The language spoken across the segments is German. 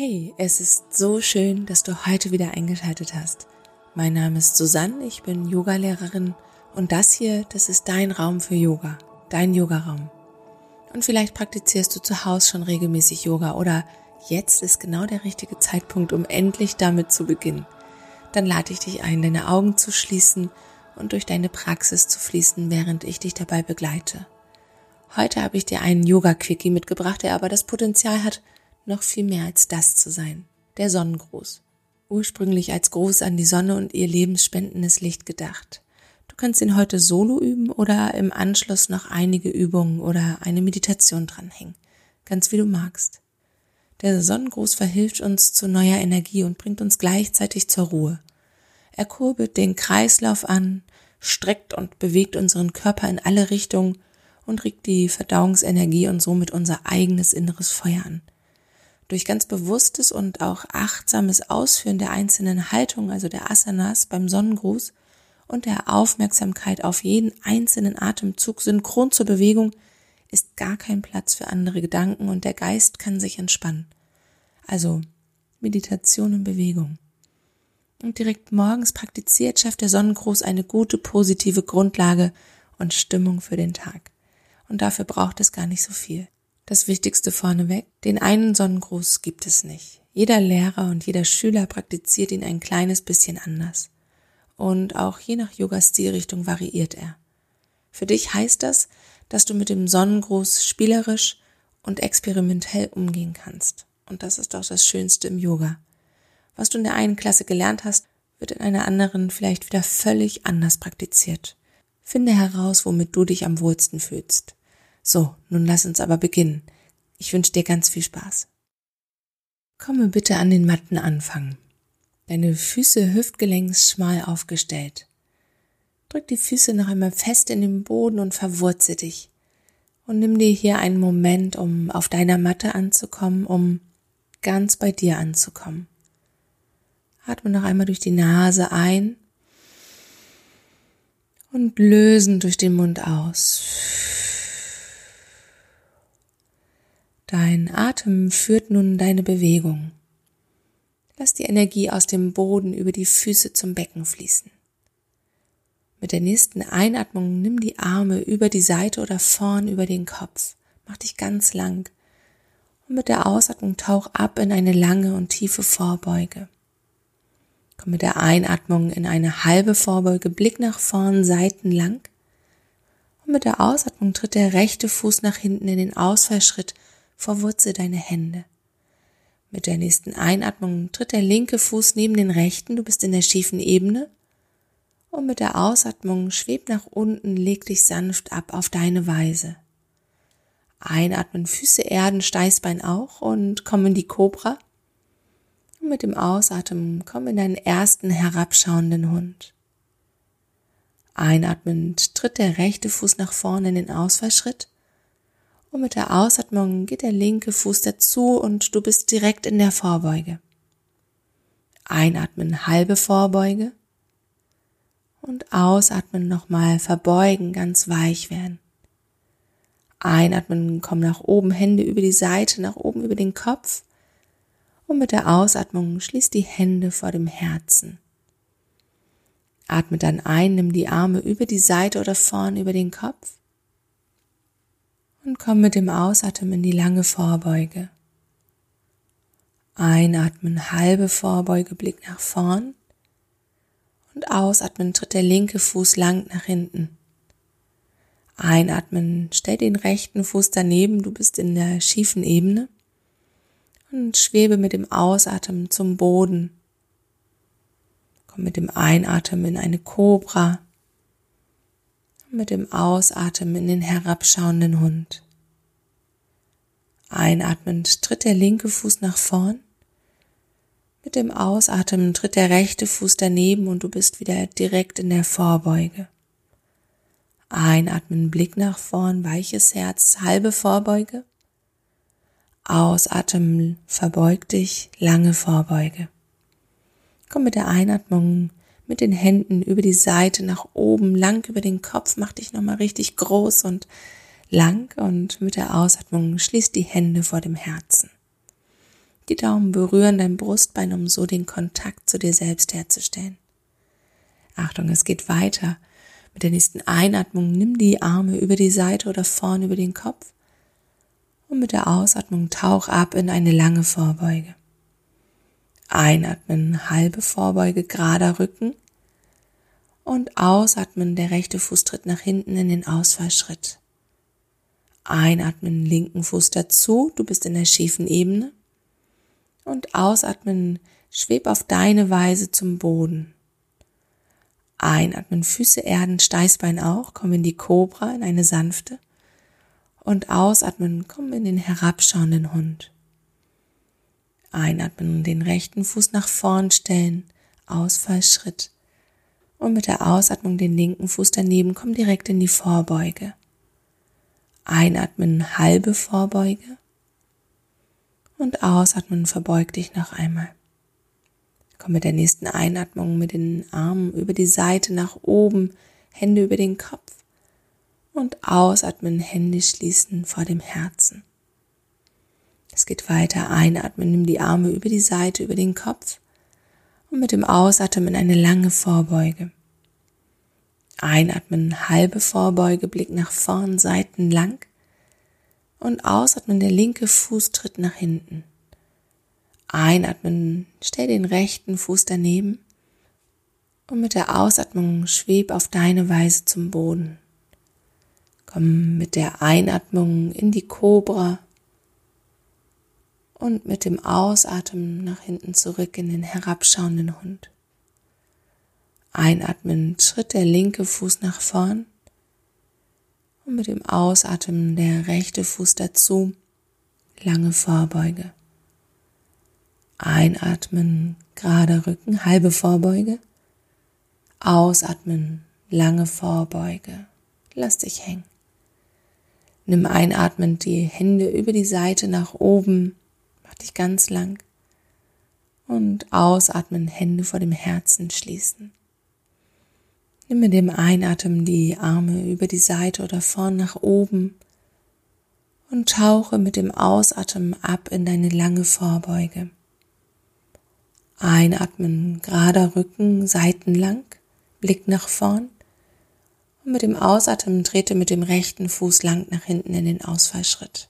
Hey, es ist so schön, dass du heute wieder eingeschaltet hast. Mein Name ist Susanne, ich bin Yogalehrerin und das hier, das ist dein Raum für Yoga, dein Yogaraum. Und vielleicht praktizierst du zu Hause schon regelmäßig Yoga oder jetzt ist genau der richtige Zeitpunkt, um endlich damit zu beginnen. Dann lade ich dich ein, deine Augen zu schließen und durch deine Praxis zu fließen, während ich dich dabei begleite. Heute habe ich dir einen Yoga-Quickie mitgebracht, der aber das Potenzial hat, noch viel mehr als das zu sein, der Sonnengruß. Ursprünglich als Gruß an die Sonne und ihr lebensspendendes Licht gedacht. Du kannst ihn heute solo üben oder im Anschluss noch einige Übungen oder eine Meditation dranhängen. Ganz wie du magst. Der Sonnengruß verhilft uns zu neuer Energie und bringt uns gleichzeitig zur Ruhe. Er kurbelt den Kreislauf an, streckt und bewegt unseren Körper in alle Richtungen und regt die Verdauungsenergie und somit unser eigenes inneres Feuer an. Durch ganz bewusstes und auch achtsames Ausführen der einzelnen Haltungen, also der Asanas beim Sonnengruß und der Aufmerksamkeit auf jeden einzelnen Atemzug synchron zur Bewegung, ist gar kein Platz für andere Gedanken und der Geist kann sich entspannen. Also Meditation und Bewegung. Und direkt morgens praktiziert schafft der Sonnengruß eine gute positive Grundlage und Stimmung für den Tag. Und dafür braucht es gar nicht so viel. Das Wichtigste vorneweg, den einen Sonnengruß gibt es nicht. Jeder Lehrer und jeder Schüler praktiziert ihn ein kleines bisschen anders. Und auch je nach Yoga-Stilrichtung variiert er. Für dich heißt das, dass du mit dem Sonnengruß spielerisch und experimentell umgehen kannst. Und das ist auch das Schönste im Yoga. Was du in der einen Klasse gelernt hast, wird in einer anderen vielleicht wieder völlig anders praktiziert. Finde heraus, womit du dich am wohlsten fühlst. So, nun lass uns aber beginnen. Ich wünsche dir ganz viel Spaß. Komme bitte an den Matten anfangen. Deine Füße hüftgelenks schmal aufgestellt. Drück die Füße noch einmal fest in den Boden und verwurze dich. Und nimm dir hier einen Moment, um auf deiner Matte anzukommen, um ganz bei dir anzukommen. Atme noch einmal durch die Nase ein und lösen durch den Mund aus. Dein Atem führt nun deine Bewegung. Lass die Energie aus dem Boden über die Füße zum Becken fließen. Mit der nächsten Einatmung nimm die Arme über die Seite oder vorn über den Kopf. Mach dich ganz lang. Und mit der Ausatmung tauch ab in eine lange und tiefe Vorbeuge. Komm mit der Einatmung in eine halbe Vorbeuge, Blick nach vorn, Seiten lang. Und mit der Ausatmung tritt der rechte Fuß nach hinten in den Ausfallschritt verwurzel deine Hände. Mit der nächsten Einatmung tritt der linke Fuß neben den rechten, du bist in der schiefen Ebene. Und mit der Ausatmung schweb nach unten, leg dich sanft ab auf deine Weise. Einatmen, Füße erden, Steißbein auch und komm in die Kobra. Und mit dem Ausatmen komm in deinen ersten herabschauenden Hund. Einatmend tritt der rechte Fuß nach vorne in den Ausfallschritt und mit der Ausatmung geht der linke Fuß dazu und du bist direkt in der Vorbeuge. Einatmen, halbe Vorbeuge. Und ausatmen nochmal, verbeugen, ganz weich werden. Einatmen, komm nach oben, Hände über die Seite, nach oben über den Kopf. Und mit der Ausatmung schließ die Hände vor dem Herzen. Atme dann ein, nimm die Arme über die Seite oder vorn über den Kopf und komm mit dem Ausatmen in die lange Vorbeuge. Einatmen, halbe Vorbeuge, Blick nach vorn. Und ausatmen, tritt der linke Fuß lang nach hinten. Einatmen, stell den rechten Fuß daneben, du bist in der schiefen Ebene. Und schwebe mit dem Ausatmen zum Boden. Komm mit dem Einatmen in eine Kobra mit dem Ausatmen in den herabschauenden Hund. Einatmend tritt der linke Fuß nach vorn. Mit dem Ausatmen tritt der rechte Fuß daneben und du bist wieder direkt in der Vorbeuge. Einatmen, Blick nach vorn, weiches Herz, halbe Vorbeuge. Ausatmen, verbeug dich, lange Vorbeuge. Komm mit der Einatmung mit den Händen über die Seite nach oben, lang über den Kopf, mach dich nochmal richtig groß und lang und mit der Ausatmung schließ die Hände vor dem Herzen. Die Daumen berühren dein Brustbein, um so den Kontakt zu dir selbst herzustellen. Achtung, es geht weiter. Mit der nächsten Einatmung nimm die Arme über die Seite oder vorn über den Kopf und mit der Ausatmung tauch ab in eine lange Vorbeuge. Einatmen, halbe Vorbeuge, gerader Rücken und ausatmen, der rechte Fuß tritt nach hinten in den Ausfallschritt. Einatmen, linken Fuß dazu, du bist in der schiefen Ebene und ausatmen, schweb auf deine Weise zum Boden. Einatmen, Füße erden, Steißbein auch, komm in die Kobra, in eine sanfte. Und ausatmen, komm in den herabschauenden Hund. Einatmen, den rechten Fuß nach vorn stellen, Ausfallschritt. Und mit der Ausatmung den linken Fuß daneben, komm direkt in die Vorbeuge. Einatmen, halbe Vorbeuge. Und ausatmen, verbeug dich noch einmal. Komm mit der nächsten Einatmung mit den Armen über die Seite nach oben, Hände über den Kopf und ausatmen, Hände schließen vor dem Herzen. Es geht weiter. Einatmen, nimm die Arme über die Seite, über den Kopf und mit dem Ausatmen eine lange Vorbeuge. Einatmen, halbe Vorbeuge, Blick nach vorn, Seiten lang und ausatmen, der linke Fuß tritt nach hinten. Einatmen, stell den rechten Fuß daneben und mit der Ausatmung schweb auf deine Weise zum Boden. Komm mit der Einatmung in die Kobra und mit dem Ausatmen nach hinten zurück in den herabschauenden Hund. Einatmen tritt der linke Fuß nach vorn und mit dem Ausatmen der rechte Fuß dazu, lange Vorbeuge. Einatmen, gerade Rücken, halbe Vorbeuge. Ausatmen, lange Vorbeuge. Lass dich hängen. Nimm einatmend die Hände über die Seite nach oben. Mach dich ganz lang. Und ausatmen, Hände vor dem Herzen schließen. Nimm mit dem Einatmen die Arme über die Seite oder vorn nach oben und tauche mit dem Ausatmen ab in deine lange Vorbeuge. Einatmen, gerader Rücken, seitenlang, Blick nach vorn. Und mit dem Ausatmen trete mit dem rechten Fuß lang nach hinten in den Ausfallschritt.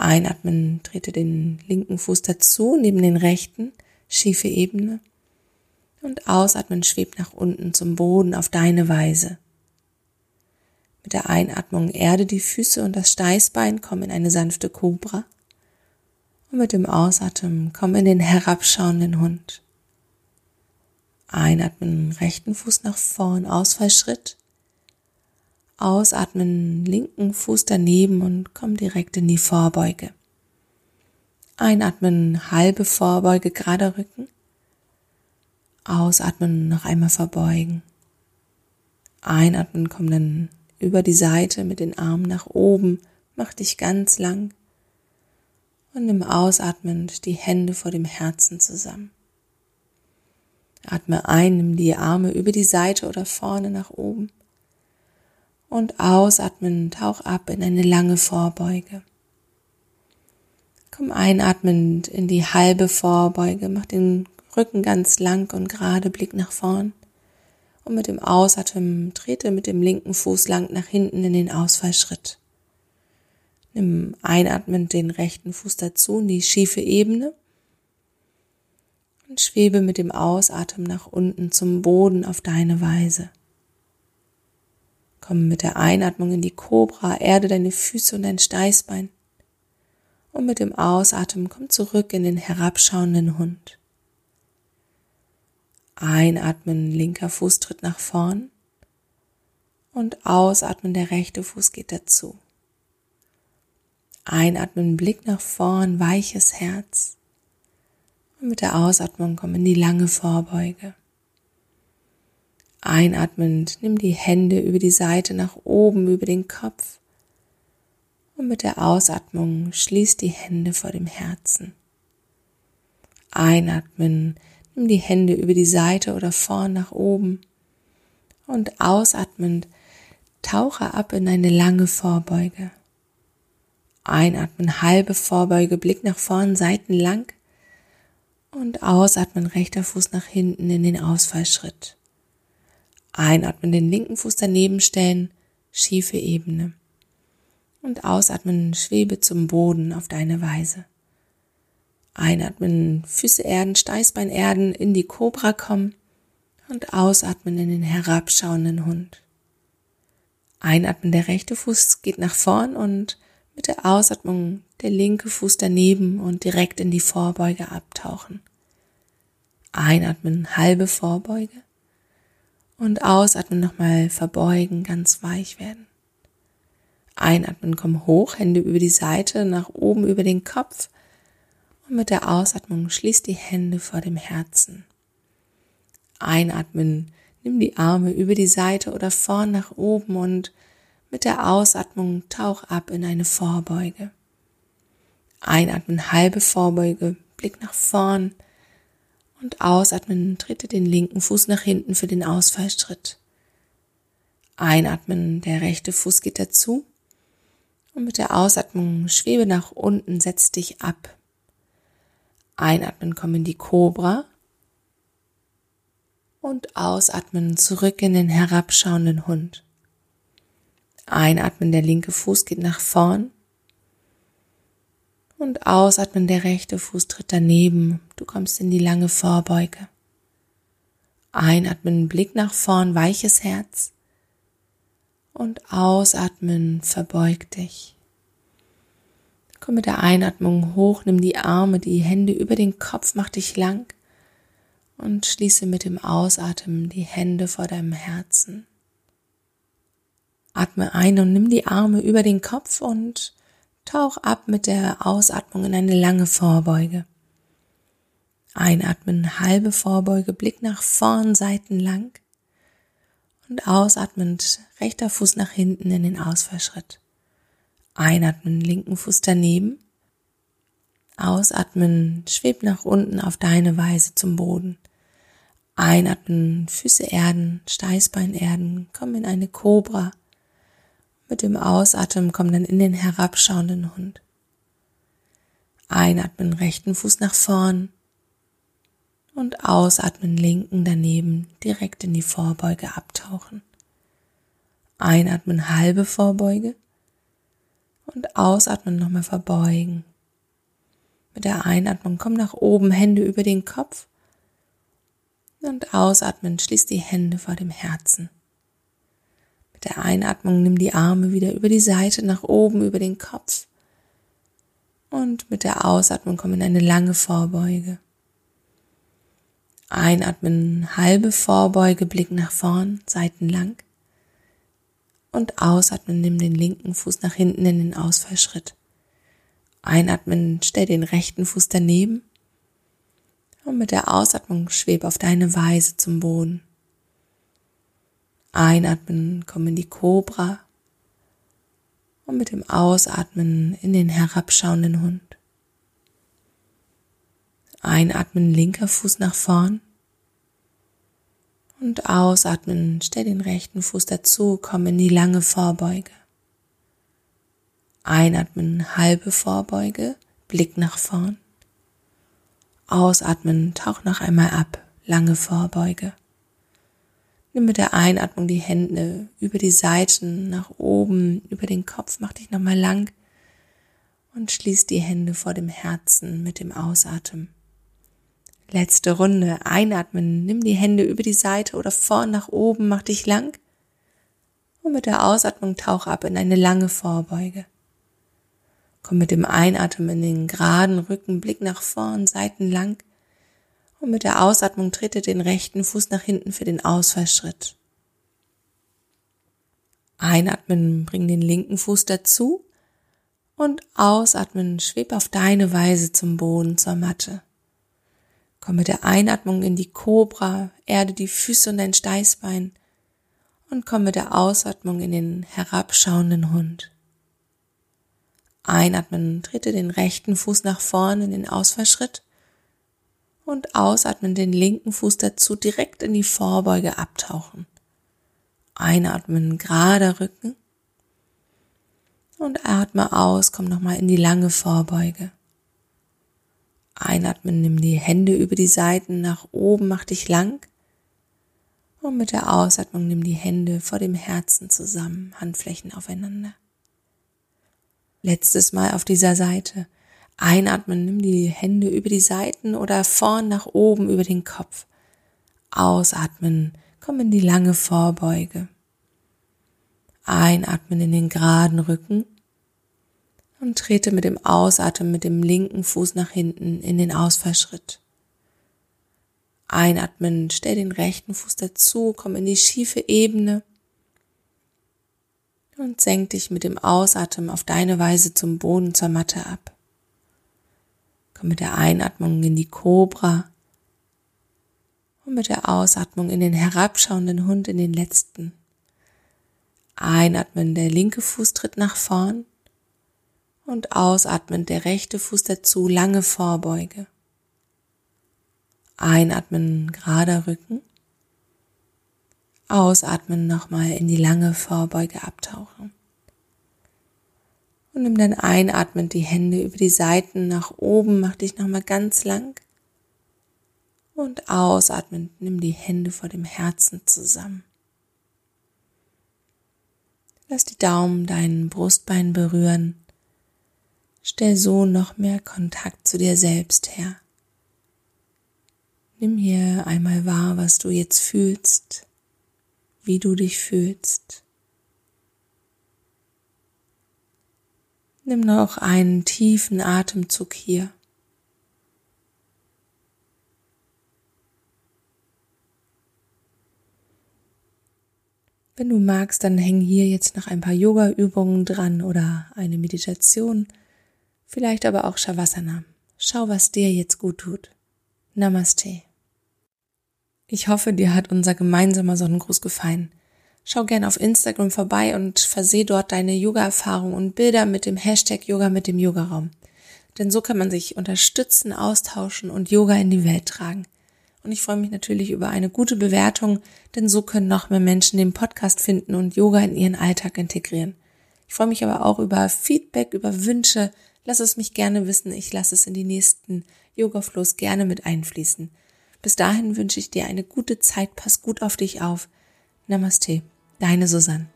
Einatmen, trete den linken Fuß dazu, neben den rechten, schiefe Ebene. Und ausatmen, schwebt nach unten zum Boden auf deine Weise. Mit der Einatmung erde die Füße und das Steißbein, komm in eine sanfte Kobra. Und mit dem Ausatmen komm in den herabschauenden Hund. Einatmen, rechten Fuß nach vorn, Ausfallschritt. Ausatmen, linken Fuß daneben und komm direkt in die Vorbeuge. Einatmen, halbe Vorbeuge, gerade Rücken. Ausatmen, noch einmal verbeugen. Einatmen, komm dann über die Seite mit den Armen nach oben, mach dich ganz lang und nimm ausatmend die Hände vor dem Herzen zusammen. Atme ein, nimm die Arme über die Seite oder vorne nach oben und ausatmen, tauch ab in eine lange Vorbeuge. Komm einatmend in die halbe Vorbeuge, mach den Rücken ganz lang und gerade, Blick nach vorn. Und mit dem Ausatmen trete mit dem linken Fuß lang nach hinten in den Ausfallschritt. Nimm einatmend den rechten Fuß dazu in die schiefe Ebene und schwebe mit dem Ausatmen nach unten zum Boden auf deine Weise. Komm mit der Einatmung in die Kobra, erde deine Füße und dein Steißbein. Und mit dem Ausatmen komm zurück in den herabschauenden Hund. Einatmen, linker Fuß tritt nach vorn. Und ausatmen, der rechte Fuß geht dazu. Einatmen, Blick nach vorn, weiches Herz. Und mit der Ausatmung komm in die lange Vorbeuge. Einatmend, nimm die Hände über die Seite nach oben, über den Kopf. Und mit der Ausatmung schließ die Hände vor dem Herzen. Einatmen, nimm die Hände über die Seite oder vorn nach oben. Und ausatmend, tauche ab in eine lange Vorbeuge. Einatmen, halbe Vorbeuge, Blick nach vorn, Seiten lang. Und ausatmen, rechter Fuß nach hinten in den Ausfallschritt. Einatmen, den linken Fuß daneben stellen, schiefe Ebene. Und ausatmen, schwebe zum Boden auf deine Weise. Einatmen, Füße erden, Steißbein erden, in die Kobra kommen und ausatmen in den herabschauenden Hund. Einatmen, der rechte Fuß geht nach vorn und mit der Ausatmung der linke Fuß daneben und direkt in die Vorbeuge abtauchen. Einatmen, halbe Vorbeuge und ausatmen nochmal verbeugen, ganz weich werden. Einatmen, komm hoch, Hände über die Seite, nach oben über den Kopf und mit der Ausatmung schließ die Hände vor dem Herzen. Einatmen, nimm die Arme über die Seite oder vorn nach oben und mit der Ausatmung tauch ab in eine Vorbeuge. Einatmen, halbe Vorbeuge, Blick nach vorn und ausatmen, trete den linken Fuß nach hinten für den Ausfallschritt. Einatmen, der rechte Fuß geht dazu und mit der Ausatmung schwebe nach unten, setz dich ab. Einatmen, komm in die Kobra und ausatmen zurück in den herabschauenden Hund. Einatmen, der linke Fuß geht nach vorn. Und ausatmen, der rechte Fuß tritt daneben. Du kommst in die lange Vorbeuge. Einatmen, Blick nach vorn, weiches Herz. Und ausatmen, verbeug dich. Komm mit der Einatmung hoch, nimm die Arme, die Hände über den Kopf, mach dich lang und schließe mit dem Ausatmen die Hände vor deinem Herzen. Atme ein und nimm die Arme über den Kopf und tauch ab mit der Ausatmung in eine lange Vorbeuge. Einatmen, halbe Vorbeuge, Blick nach vorn, seitenlang. Und ausatmend, rechter Fuß nach hinten in den Ausfallschritt. Einatmen, linken Fuß daneben. Ausatmen, schweb nach unten auf deine Weise zum Boden. Einatmen, Füße erden, Steißbein erden, komm in eine Kobra. Mit dem Ausatmen komm dann in den herabschauenden Hund. Einatmen rechten Fuß nach vorn und ausatmen linken daneben direkt in die Vorbeuge abtauchen. Einatmen halbe Vorbeuge und ausatmen nochmal verbeugen. Mit der Einatmung komm nach oben, Hände über den Kopf und ausatmen schließ die Hände vor dem Herzen. Mit der Einatmung nimm die Arme wieder über die Seite nach oben, über den Kopf. Und mit der Ausatmung komm in eine lange Vorbeuge. Einatmen, halbe Vorbeuge, Blick nach vorn, seitenlang. Und ausatmen, nimm den linken Fuß nach hinten in den Ausfallschritt. Einatmen, stell den rechten Fuß daneben. Und mit der Ausatmung schweb auf deine Weise zum Boden. Einatmen, komm in die Kobra und mit dem Ausatmen in den herabschauenden Hund. Einatmen, linker Fuß nach vorn und ausatmen, stell den rechten Fuß dazu, komm in die lange Vorbeuge. Einatmen, halbe Vorbeuge, Blick nach vorn. Ausatmen, tauch noch einmal ab, lange Vorbeuge. Nimm mit der Einatmung die Hände über die Seiten nach oben, über den Kopf, mach dich nochmal lang und schließ die Hände vor dem Herzen mit dem Ausatmen. Letzte Runde. Einatmen. Nimm die Hände über die Seite oder vorn nach oben, mach dich lang. Und mit der Ausatmung tauch ab in eine lange Vorbeuge. Komm mit dem Einatmen in den geraden Rücken, Blick nach vorn, seitenlang. Und mit der Ausatmung trete den rechten Fuß nach hinten für den Ausfallschritt. Einatmen, bring den linken Fuß dazu und ausatmen, schweb auf deine Weise zum Boden, zur Matte. Komm mit der Einatmung in die Kobra, erde die Füße und dein Steißbein und komm mit der Ausatmung in den herabschauenden Hund. Einatmen, trete den rechten Fuß nach vorne in den Ausfallschritt und ausatmen den linken Fuß dazu direkt in die Vorbeuge abtauchen. Einatmen, gerader Rücken. Und atme aus, komm nochmal in die lange Vorbeuge. Einatmen, nimm die Hände über die Seiten nach oben, mach dich lang. Und mit der Ausatmung nimm die Hände vor dem Herzen zusammen, Handflächen aufeinander. Letztes Mal auf dieser Seite. Einatmen, nimm die Hände über die Seiten oder vorn nach oben über den Kopf. Ausatmen, komm in die lange Vorbeuge. Einatmen in den geraden Rücken und trete mit dem Ausatmen mit dem linken Fuß nach hinten in den Ausfallschritt. Einatmen, stell den rechten Fuß dazu, komm in die schiefe Ebene und senk dich mit dem Ausatmen auf deine Weise zum Boden zur Matte ab. Komm mit der Einatmung in die Kobra und mit der Ausatmung in den herabschauenden Hund in den letzten. Einatmen, der linke Fuß tritt nach vorn und ausatmen, der rechte Fuß dazu, lange Vorbeuge. Einatmen, gerader Rücken. Ausatmen, nochmal in die lange Vorbeuge abtauchen. Und nimm dann einatmen die Hände über die Seiten nach oben, mach dich nochmal ganz lang. Und ausatmen, nimm die Hände vor dem Herzen zusammen. Lass die Daumen deinen Brustbein berühren. Stell so noch mehr Kontakt zu dir selbst her. Nimm hier einmal wahr, was du jetzt fühlst, wie du dich fühlst. Nimm noch einen tiefen Atemzug hier. Wenn du magst, dann häng hier jetzt noch ein paar Yoga-Übungen dran oder eine Meditation, vielleicht aber auch Shavasana. Schau, was dir jetzt gut tut. Namaste. Ich hoffe, dir hat unser gemeinsamer Sonnengruß gefallen. Schau gern auf Instagram vorbei und verseh dort deine Yoga-Erfahrung und Bilder mit dem Hashtag Yoga mit dem Yogaraum. Denn so kann man sich unterstützen, austauschen und Yoga in die Welt tragen. Und ich freue mich natürlich über eine gute Bewertung, denn so können noch mehr Menschen den Podcast finden und Yoga in ihren Alltag integrieren. Ich freue mich aber auch über Feedback, über Wünsche. Lass es mich gerne wissen. Ich lasse es in die nächsten Yoga-Flows gerne mit einfließen. Bis dahin wünsche ich dir eine gute Zeit, pass gut auf dich auf. Namaste, deine Susanne.